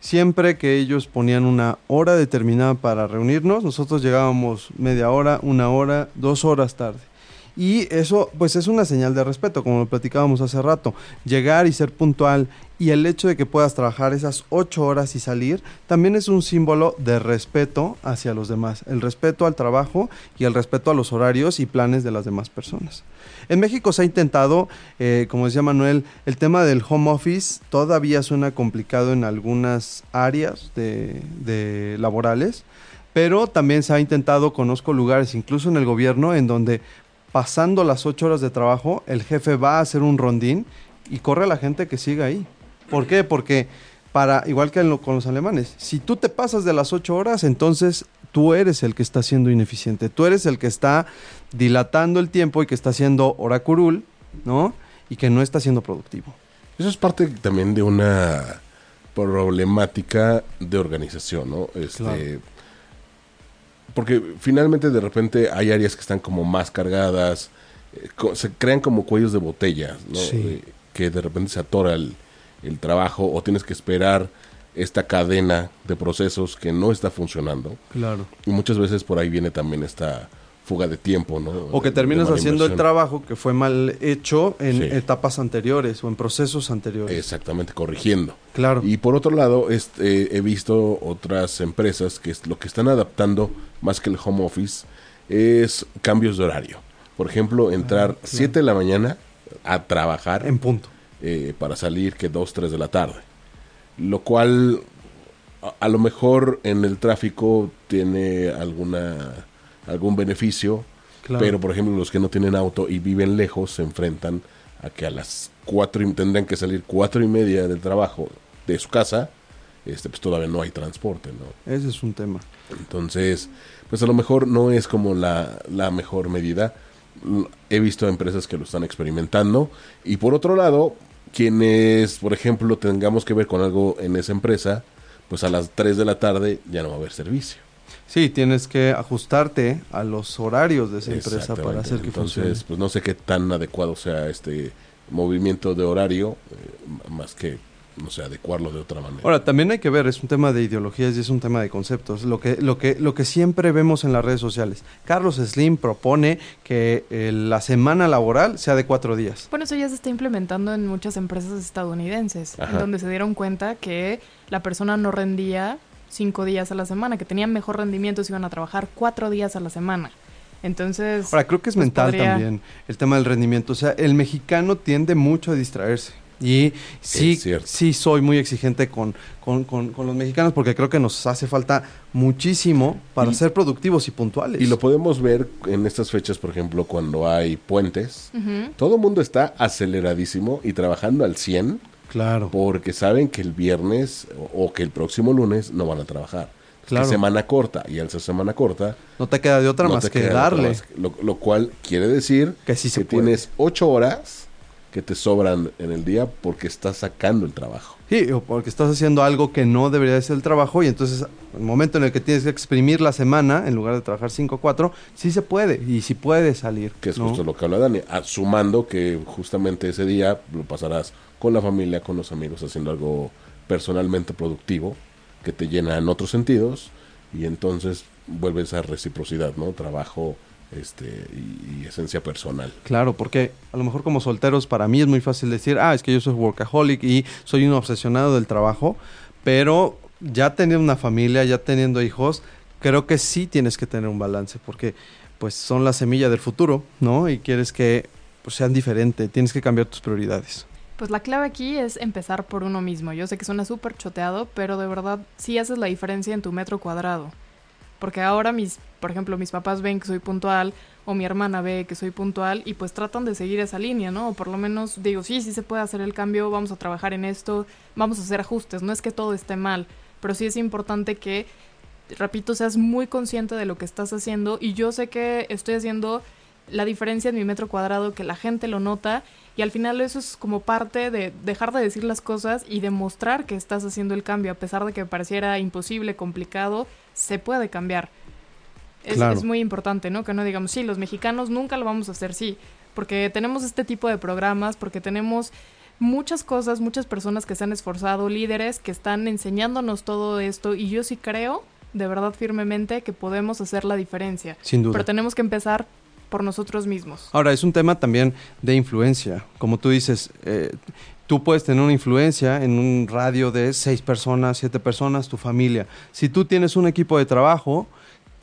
Siempre que ellos ponían una hora determinada para reunirnos, nosotros llegábamos media hora, una hora, dos horas tarde. Y eso, pues es una señal de respeto, como lo platicábamos hace rato. Llegar y ser puntual y el hecho de que puedas trabajar esas ocho horas y salir, también es un símbolo de respeto hacia los demás. El respeto al trabajo y el respeto a los horarios y planes de las demás personas. En México se ha intentado, eh, como decía Manuel, el tema del home office todavía suena complicado en algunas áreas de, laborales, pero también se ha intentado, conozco lugares, incluso en el gobierno, en donde pasando las ocho horas de trabajo, el jefe va a hacer un rondín y corre a la gente que siga ahí. ¿Por qué? Porque para, igual que con los alemanes, si tú te pasas de las ocho horas, entonces tú eres el que está siendo ineficiente, tú eres el que está dilatando el tiempo y que está haciendo hora curul, ¿no? Y que no está siendo productivo. Eso es parte también de una problemática de organización, ¿no? Este, porque finalmente de repente hay áreas que están como más cargadas, eh, se crean como cuellos de botella, ¿no? Eh, que de repente se atora el, el, trabajo o tienes que esperar esta cadena de procesos que no está funcionando. Claro. Y muchas veces por ahí viene también esta fuga de tiempo, ¿no? O que terminas haciendo el trabajo que fue mal hecho en etapas anteriores o en procesos anteriores. Exactamente, corrigiendo. Claro. Y por otro lado, este, he visto otras empresas que lo que están adaptando más que el home office es cambios de horario. Por ejemplo, entrar 7 de la mañana a trabajar. En punto. Eh, para salir que 2, 3 de la tarde. Lo cual a, a lo mejor en el tráfico tiene alguna algún beneficio, pero por ejemplo los que no tienen auto y viven lejos se enfrentan a que a las cuatro y, tendrán que salir cuatro y media del trabajo de su casa, este pues todavía no hay transporte, ¿no? Ese es un tema. Entonces, pues a lo mejor no es como la, la mejor medida. He visto empresas que lo están experimentando y por otro lado, quienes, por ejemplo, tengamos que ver con algo en esa empresa, pues a las 3 de la tarde ya no va a haber servicio. Sí, tienes que ajustarte a los horarios de esa empresa para hacer que funcione. Entonces, pues no sé qué tan adecuado sea este movimiento de horario, eh, más que no sé, adecuarlo de otra manera. Ahora, también hay que ver, es un tema de ideologías y es un tema de conceptos, lo que, lo que, lo que siempre vemos en las redes sociales. Carlos Slim propone que eh, la semana laboral sea de cuatro días. Bueno, eso ya se está implementando en muchas empresas estadounidenses, en donde se dieron cuenta que la persona no rendía cinco días a la semana, que tenían mejor rendimiento si iban a trabajar cuatro días a la semana. Entonces... Ahora, creo que es pues, mental también el tema del rendimiento. O sea, el mexicano tiende mucho a distraerse. Y sí, sí soy muy exigente con, con, con, los mexicanos porque creo que nos hace falta muchísimo para ser productivos y puntuales. Y lo podemos ver en estas fechas, por ejemplo, cuando hay puentes. Todo el mundo está aceleradísimo y trabajando al 100 Claro. Porque saben que el viernes o, que el próximo lunes no van a trabajar. Claro. semana corta y al ser semana corta. No te queda de otra más que darle. lo, cual quiere decir que, sí se tienes ocho horas que te sobran en el día porque estás sacando el trabajo. Sí, o porque estás haciendo algo que no debería ser el trabajo y entonces el momento en el que tienes que exprimir la semana, en lugar de trabajar 5 o 4, sí se puede y sí puede salir. Que es justo lo que habla Dani, sumando que justamente ese día lo pasarás con la familia, con los amigos, haciendo algo personalmente productivo que te llena en otros sentidos y entonces vuelve esa reciprocidad, ¿no? Trabajo este, y, esencia personal. Claro, porque a lo mejor como solteros para mí es muy fácil decir, ah, es que yo soy workaholic y soy un obsesionado del trabajo, pero ya teniendo una familia, ya teniendo hijos, creo que sí tienes que tener un balance, porque pues son la semilla del futuro, ¿no? Y quieres que pues, sean diferentes, tienes que cambiar tus prioridades. Pues la clave aquí es empezar por uno mismo. Yo sé que suena súper choteado, pero de verdad sí haces la diferencia en tu metro cuadrado. Porque ahora mis, por ejemplo, mis papás ven que soy puntual o mi hermana ve que soy puntual y pues tratan de seguir esa línea, ¿no? O por lo menos digo, sí, sí se puede hacer el cambio, vamos a trabajar en esto, vamos a hacer ajustes, no es que todo esté mal, pero sí es importante que, repito, seas muy consciente de lo que estás haciendo y yo sé que estoy haciendo la diferencia en mi metro cuadrado, que la gente lo nota y al final eso es como parte de dejar de decir las cosas y demostrar que estás haciendo el cambio, a pesar de que pareciera imposible, complicado, se puede cambiar. Es, es muy importante, ¿no? Que no digamos, sí, los mexicanos nunca lo vamos a hacer, sí, porque tenemos este tipo de programas, porque tenemos muchas cosas, muchas personas que se han esforzado, líderes que están enseñándonos todo esto y yo sí creo, de verdad firmemente, que podemos hacer la diferencia. Sin duda. Pero tenemos que empezar por nosotros mismos. Ahora, es un tema también de influencia. Como tú dices, eh, tú puedes tener una influencia en un radio de seis personas, siete personas, tu familia. Si tú tienes un equipo de trabajo,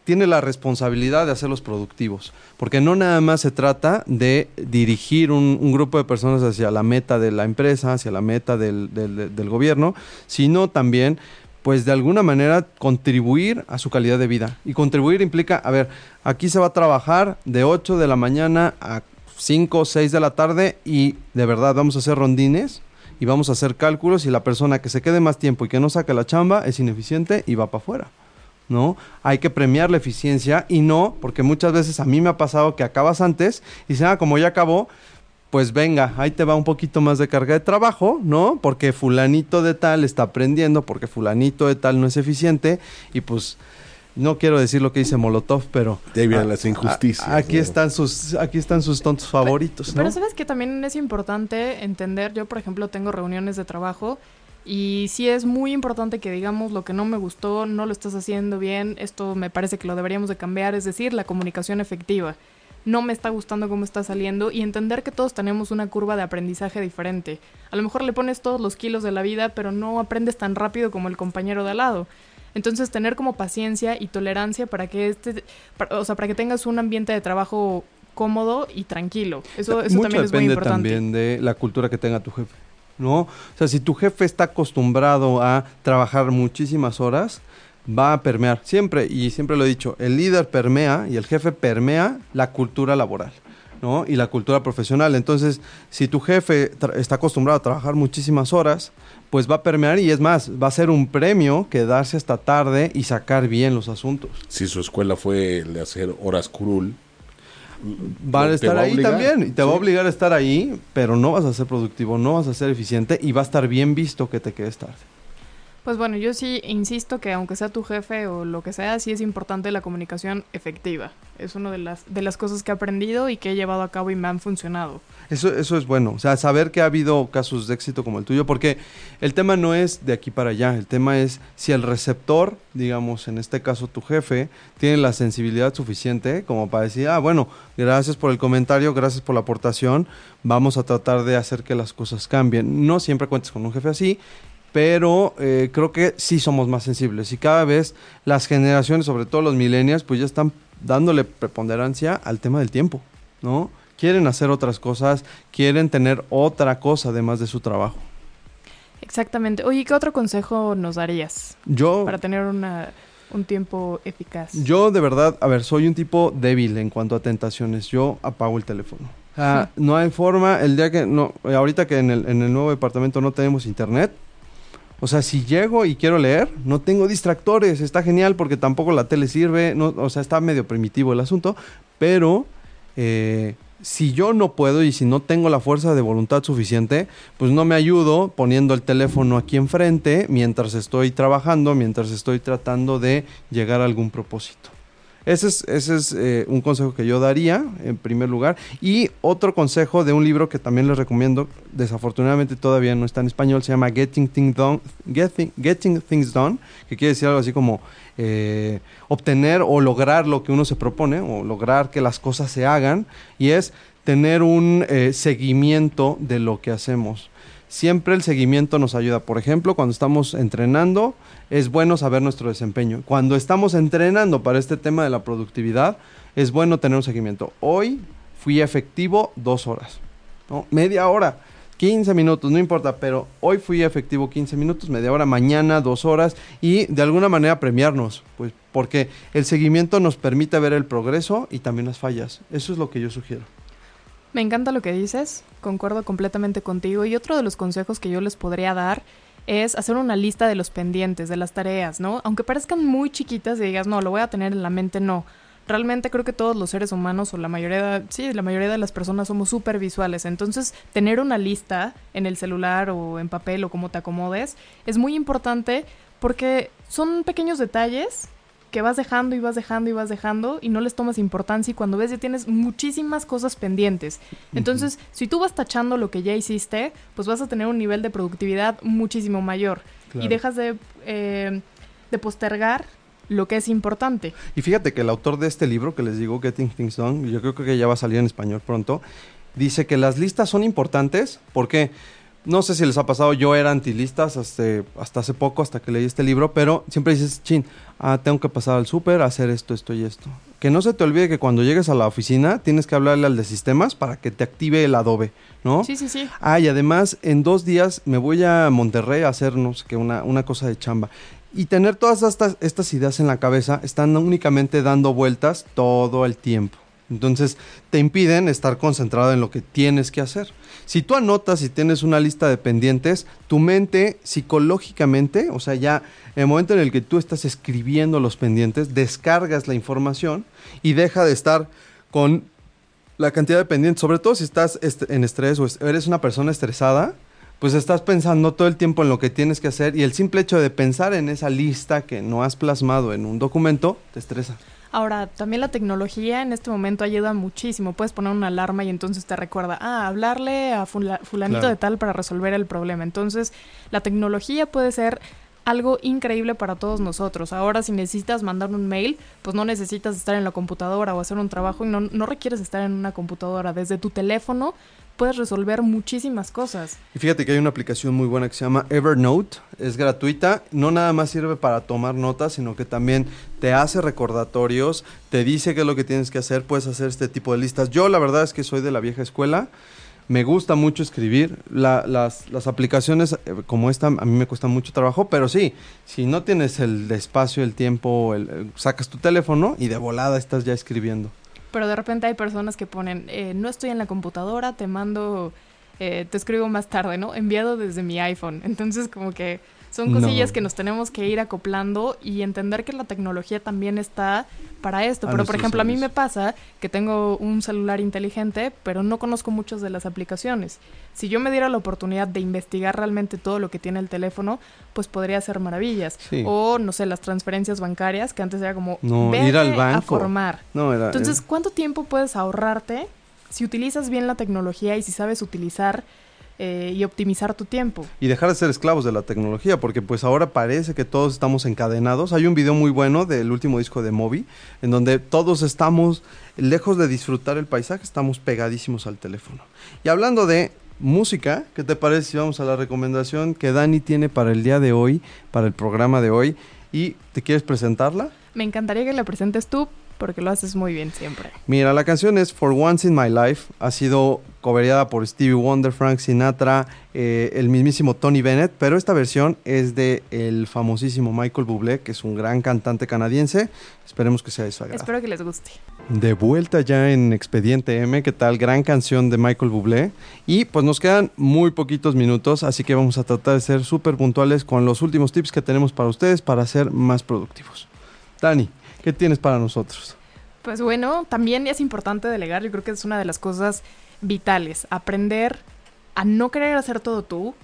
tiene la responsabilidad de hacerlos productivos, porque no nada más se trata de dirigir un, grupo de personas hacia la meta de la empresa, hacia la meta del, del, gobierno, sino también, pues de alguna manera, contribuir a su calidad de vida. Y contribuir implica, a ver, aquí se va a trabajar de 8 de la mañana a 5 o 6 de la tarde y de verdad vamos a hacer rondines y vamos a hacer cálculos y la persona que se quede más tiempo y que no saque la chamba es ineficiente y va para afuera. ¿no? Hay que premiar la eficiencia y no, porque muchas veces a mí me ha pasado que acabas antes y se ah, como ya acabó, pues venga, ahí te va un poquito más de carga de trabajo, ¿no? Porque fulanito de tal está aprendiendo, porque fulanito de tal no es eficiente y pues no quiero decir lo que dice Molotov, pero de vienen las injusticias. aquí están sus aquí están sus tontos favoritos, ¿no? Pero sabes que también es importante entender, yo por ejemplo tengo reuniones de trabajo y sí es muy importante que digamos lo que no me gustó, no lo estás haciendo bien, esto me parece que lo deberíamos de cambiar, es decir, la comunicación efectiva. No me está gustando cómo está saliendo y entender que todos tenemos una curva de aprendizaje diferente. A lo mejor le pones todos los kilos de la vida, pero no aprendes tan rápido como el compañero de al lado. Entonces tener como paciencia y tolerancia para que este, o sea, para que tengas un ambiente de trabajo cómodo y tranquilo. Eso, eso también es muy importante. también de la cultura que tenga tu jefe. ¿no? O sea, si tu jefe está acostumbrado a trabajar muchísimas horas, va a permear siempre, y siempre lo he dicho, el líder permea y el jefe permea la cultura laboral. ¿no? y la cultura profesional. Entonces, si tu jefe está acostumbrado a trabajar muchísimas horas, pues va a permear y es más, va a ser un premio quedarse hasta tarde y sacar bien los asuntos. Si su escuela fue de hacer horas curul, van a estar ahí también y te va a obligar a estar ahí, pero no vas a ser productivo, no vas a ser eficiente y va a estar bien visto que te quedes tarde. Pues bueno, yo sí insisto que aunque sea tu jefe o lo que sea, sí es importante la comunicación efectiva. Es una de las, de las cosas que he aprendido y que he llevado a cabo y me han funcionado. Eso, eso es bueno, o sea, saber que ha habido casos de éxito como el tuyo, porque el tema no es de aquí para allá, el tema es si el receptor, digamos, en este caso tu jefe, tiene la sensibilidad suficiente como para decir, ah, bueno, gracias por el comentario, gracias por la aportación, vamos a tratar de hacer que las cosas cambien. No siempre cuentes con un jefe así pero eh, creo que sí somos más sensibles y cada vez las generaciones, sobre todo los millennials, pues ya están dándole preponderancia al tema del tiempo, ¿no? Quieren hacer otras cosas, quieren tener otra cosa además de su trabajo. Exactamente. Oye, ¿qué otro consejo nos darías? Yo... Para tener una, un tiempo eficaz. Yo de verdad, a ver, soy un tipo débil en cuanto a tentaciones. Yo apago el teléfono. no hay forma, el día que, no, ahorita que en el, en el nuevo departamento no tenemos internet, o sea, si llego y quiero leer, no tengo distractores. Está genial porque tampoco la tele sirve. No, o sea, está medio primitivo el asunto. Pero eh, si yo no puedo y si no tengo la fuerza de voluntad suficiente, pues no me ayudo poniendo el teléfono aquí enfrente mientras estoy trabajando, mientras estoy tratando de llegar a algún propósito. Ese es, ese es eh, un consejo que yo daría en primer lugar. Y otro consejo de un libro que también les recomiendo, desafortunadamente todavía no está en español, se llama Getting Things Done, Getting, Things Done que quiere decir algo así como eh, obtener o lograr lo que uno se propone, o lograr que las cosas se hagan, y es tener un eh, seguimiento de lo que hacemos. Siempre el seguimiento nos ayuda. Por ejemplo, cuando estamos entrenando, es bueno saber nuestro desempeño. Cuando estamos entrenando para este tema de la productividad, es bueno tener un seguimiento. Hoy fui efectivo dos horas, media hora, 15 minutos, no importa, pero hoy fui efectivo 15 minutos, media hora, mañana dos horas y de alguna manera premiarnos, pues porque el seguimiento nos permite ver el progreso y también las fallas. Eso es lo que yo sugiero. Me encanta lo que dices, concuerdo completamente contigo y otro de los consejos que yo les podría dar es hacer una lista de los pendientes, de las tareas, ¿no? Aunque parezcan muy chiquitas y digas, no, lo voy a tener en la mente, no. Realmente creo que todos los seres humanos o la mayoría, sí, la mayoría de las personas somos súper visuales. Entonces, tener una lista en el celular o en papel o como te acomodes es muy importante porque son pequeños detalles que vas dejando y vas dejando y vas dejando y no les tomas importancia y cuando ves ya tienes muchísimas cosas pendientes. Entonces, si tú vas tachando lo que ya hiciste, pues vas a tener un nivel de productividad muchísimo mayor y dejas de, eh, de postergar lo que es importante. Y fíjate que el autor de este libro que les digo, Getting Things Done, yo creo que ya va a salir en español pronto, dice que las listas son importantes porque no sé si les ha pasado, yo era antilistas hasta, hasta hace poco, hasta que leí este libro, pero siempre dices, chin, ah, tengo que pasar al súper, hacer esto, esto y esto. Que no se te olvide que cuando llegues a la oficina tienes que hablarle al de sistemas para que te active el Adobe, ¿no? Sí, sí, sí. Ah, y además en dos días me voy a Monterrey a hacer, no sé qué, una, una cosa de chamba. Y tener todas estas, estas ideas en la cabeza están únicamente dando vueltas todo el tiempo. Entonces te impiden estar concentrado en lo que tienes que hacer. Si tú anotas y tienes una lista de pendientes, tu mente psicológicamente, o sea, ya en el momento en el que tú estás escribiendo los pendientes, descargas la información y deja de estar con la cantidad de pendientes, sobre todo si estás en estrés o eres una persona estresada, pues estás pensando todo el tiempo en lo que tienes que hacer y el simple hecho de pensar en esa lista que no has plasmado en un documento te estresa. Ahora, también la tecnología en este momento ayuda muchísimo. Puedes poner una alarma y entonces te recuerda, ah, hablarle a fulanito de tal para resolver el problema. Entonces, la tecnología puede ser algo increíble para todos nosotros. Ahora, si necesitas mandar un mail, pues no necesitas estar en la computadora o hacer un trabajo y no, no requieres estar en una computadora. Desde tu teléfono puedes resolver muchísimas cosas. Y fíjate que hay una aplicación muy buena que se llama Evernote, es gratuita, no nada más sirve para tomar notas, sino que también te hace recordatorios, te dice qué es lo que tienes que hacer, puedes hacer este tipo de listas. Yo la verdad es que soy de la vieja escuela, me gusta mucho escribir. las, aplicaciones eh, como esta a mí me cuesta mucho trabajo, pero sí, si no tienes el espacio, el tiempo, el, sacas tu teléfono y de volada estás ya escribiendo. Pero de repente hay personas que ponen, eh, no estoy en la computadora, te mando, eh, te escribo más tarde, ¿no? Enviado desde mi iPhone. Entonces como que son cosillas que nos tenemos que ir acoplando y entender que la tecnología también está para esto. pero, por ejemplo, a mí me pasa que tengo un celular inteligente, pero no conozco muchas de las aplicaciones. Si yo me diera la oportunidad de investigar realmente todo lo que tiene el teléfono, pues podría hacer maravillas. O, no sé, las transferencias bancarias, que antes era como no, ir al banco. a formar. Entonces, ¿cuánto tiempo puedes ahorrarte si utilizas bien la tecnología y si sabes utilizar eh, y optimizar tu tiempo. Y dejar de ser esclavos de la tecnología, porque pues ahora parece que todos estamos encadenados. Hay un video muy bueno del último disco de Moby, en donde todos estamos, lejos de disfrutar el paisaje, estamos pegadísimos al teléfono. Y hablando de música, ¿qué te parece si vamos a la recomendación que Dani tiene para el día de hoy, para el programa de hoy? ¿Y te quieres presentarla? Me encantaría que la presentes tú, porque lo haces muy bien siempre. Mira, la canción es For Once in My Life. Ha sido cobereada por Stevie Wonder, Frank Sinatra, eh, el mismísimo Tony Bennett, pero esta versión es de el famosísimo Michael Bublé, que es un gran cantante canadiense. Esperemos que sea de su agrado. Espero que les guste. De vuelta ya en Expediente M, ¿qué tal? Gran canción de Michael Bublé. Y pues nos quedan muy poquitos minutos, así que vamos a tratar de ser súper puntuales con los últimos tips que tenemos para ustedes para ser más productivos. Dani, ¿Qué tienes para nosotros? Pues bueno, también es importante delegar, yo creo que es una de las cosas vitales, aprender a no querer hacer todo tú,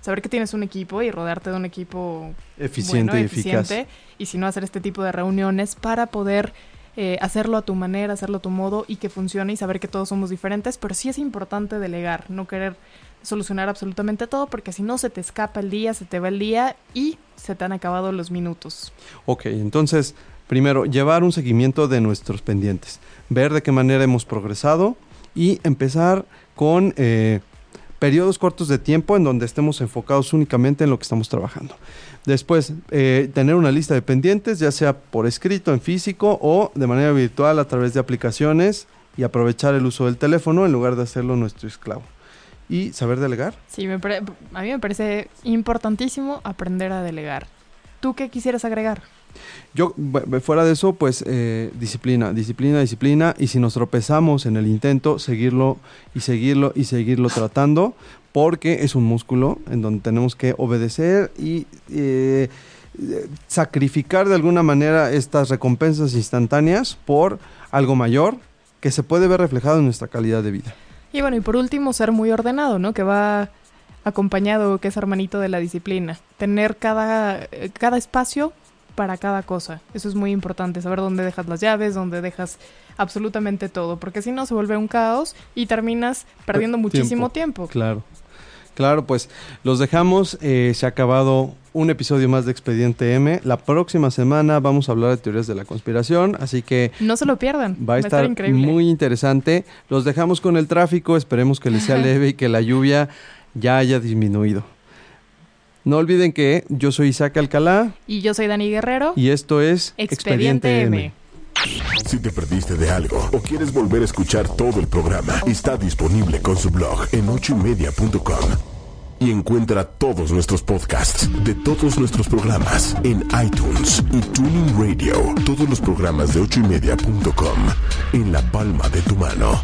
saber que tienes un equipo y rodearte de un equipo eficiente y eficaz. Y si no, hacer este tipo de reuniones para poder eh, hacerlo a tu manera, hacerlo a tu modo y que funcione y saber que todos somos diferentes, pero sí es importante delegar, no querer solucionar absolutamente todo porque si no se te escapa el día, se te va el día y se te han acabado los minutos. Ok, entonces Primero, llevar un seguimiento de nuestros pendientes, ver de qué manera hemos progresado y empezar con eh, periodos cortos de tiempo en donde estemos enfocados únicamente en lo que estamos trabajando. Después, eh, tener una lista de pendientes, ya sea por escrito, en físico o de manera virtual a través de aplicaciones y aprovechar el uso del teléfono en lugar de hacerlo nuestro esclavo. Y saber delegar. Sí, a mí me parece importantísimo aprender a delegar. ¿Tú qué quisieras agregar? Yo, fuera de eso, pues eh, disciplina, disciplina, disciplina, y si nos tropezamos en el intento, seguirlo y seguirlo y seguirlo tratando, porque es un músculo en donde tenemos que obedecer y eh, sacrificar de alguna manera estas recompensas instantáneas por algo mayor que se puede ver reflejado en nuestra calidad de vida. Y bueno, y por último, ser muy ordenado, ¿no? Que va acompañado, que es hermanito de la disciplina. Tener cada, eh, cada espacio para cada cosa. Eso es muy importante, saber dónde dejas las llaves, dónde dejas absolutamente todo, porque si no se vuelve un caos y terminas perdiendo muchísimo tiempo. Claro. Claro, pues los dejamos. eh, se ha acabado un episodio más de Expediente M. La próxima semana vamos a hablar de teorías de la conspiración, así que No se lo pierdan. va a estar increíble. muy interesante. Los dejamos con el tráfico, esperemos que les sea leve y que la lluvia ya haya disminuido. No olviden que yo soy Isaac Alcalá Y yo soy Dani Guerrero. y esto es Expediente M. Si te perdiste de algo o quieres volver a escuchar todo el programa, está disponible con su blog en ochoymedia.com. Y encuentra todos nuestros podcasts de todos nuestros programas en iTunes y Tuning Radio. Todos los programas de ochoymedia.com en la palma de tu mano.